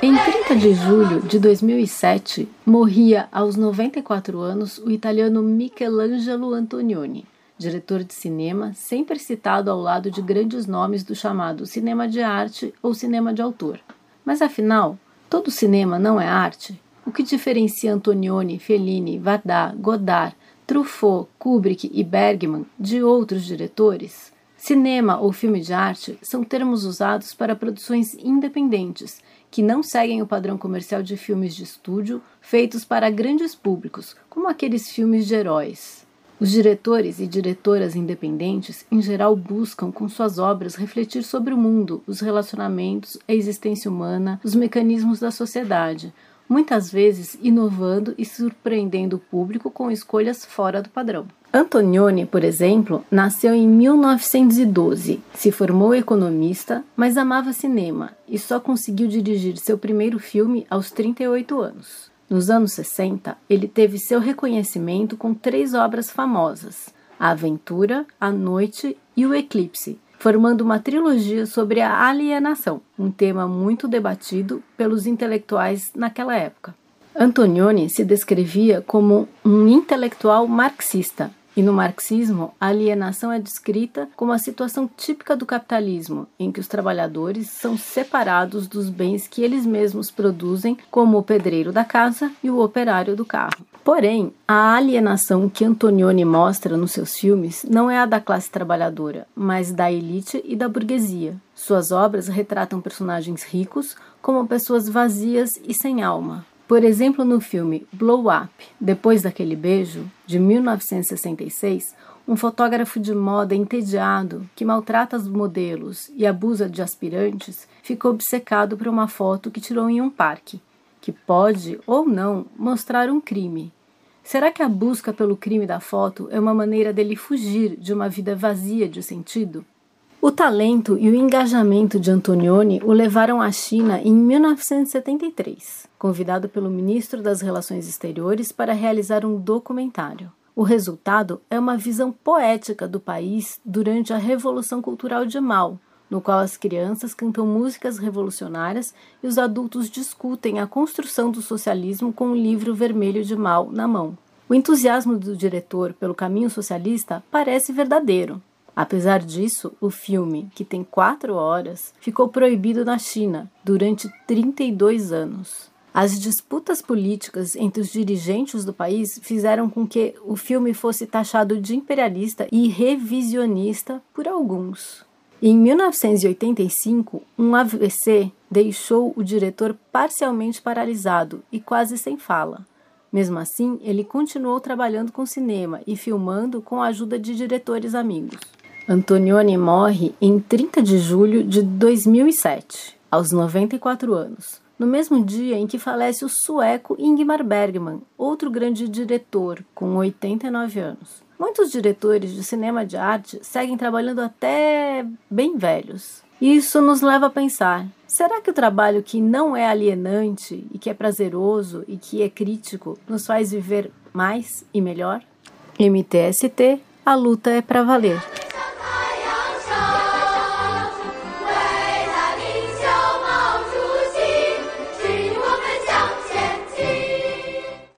Em 30 de julho de 2007, morria aos 94 anos o italiano Michelangelo Antonioni, diretor de cinema sempre citado ao lado de grandes nomes do chamado cinema de arte ou cinema de autor. Mas afinal, todo cinema não é arte? O que diferencia Antonioni, Fellini, Varda, Godard, Truffaut, Kubrick e Bergman de outros diretores? Cinema ou filme de arte são termos usados para produções independentes, que não seguem o padrão comercial de filmes de estúdio feitos para grandes públicos, como aqueles filmes de heróis. Os diretores e diretoras independentes, em geral, buscam com suas obras refletir sobre o mundo, os relacionamentos, a existência humana, os mecanismos da sociedade, muitas vezes inovando e surpreendendo o público com escolhas fora do padrão. Antonioni, por exemplo, nasceu em 1912, se formou economista, mas amava cinema e só conseguiu dirigir seu primeiro filme aos 38 anos. Nos anos 60, ele teve seu reconhecimento com três obras famosas: A Aventura, A Noite e O Eclipse, formando uma trilogia sobre a alienação, um tema muito debatido pelos intelectuais naquela época. Antonioni se descrevia como um intelectual marxista e no marxismo, a alienação é descrita como a situação típica do capitalismo, em que os trabalhadores são separados dos bens que eles mesmos produzem, como o pedreiro da casa e o operário do carro. Porém, a alienação que Antonioni mostra nos seus filmes não é a da classe trabalhadora, mas da elite e da burguesia. Suas obras retratam personagens ricos como pessoas vazias e sem alma, por exemplo, no filme Blow Up, Depois daquele Beijo, de 1966, um fotógrafo de moda entediado que maltrata os modelos e abusa de aspirantes ficou obcecado por uma foto que tirou em um parque, que pode ou não mostrar um crime. Será que a busca pelo crime da foto é uma maneira dele fugir de uma vida vazia de sentido? O talento e o engajamento de Antonioni o levaram à China em 1973, convidado pelo ministro das Relações Exteriores para realizar um documentário. O resultado é uma visão poética do país durante a Revolução Cultural de Mao, no qual as crianças cantam músicas revolucionárias e os adultos discutem a construção do socialismo com o livro vermelho de Mao na mão. O entusiasmo do diretor pelo caminho socialista parece verdadeiro, Apesar disso, o filme, que tem quatro horas, ficou proibido na China durante 32 anos. As disputas políticas entre os dirigentes do país fizeram com que o filme fosse taxado de imperialista e revisionista por alguns. Em 1985, um AVC deixou o diretor parcialmente paralisado e quase sem fala. Mesmo assim, ele continuou trabalhando com cinema e filmando com a ajuda de diretores amigos. Antonioni morre em 30 de julho de 2007, aos 94 anos, no mesmo dia em que falece o sueco Ingmar Bergman, outro grande diretor, com 89 anos. Muitos diretores de cinema de arte seguem trabalhando até bem velhos. Isso nos leva a pensar: será que o trabalho que não é alienante e que é prazeroso e que é crítico nos faz viver mais e melhor? MTST, a luta é para valer.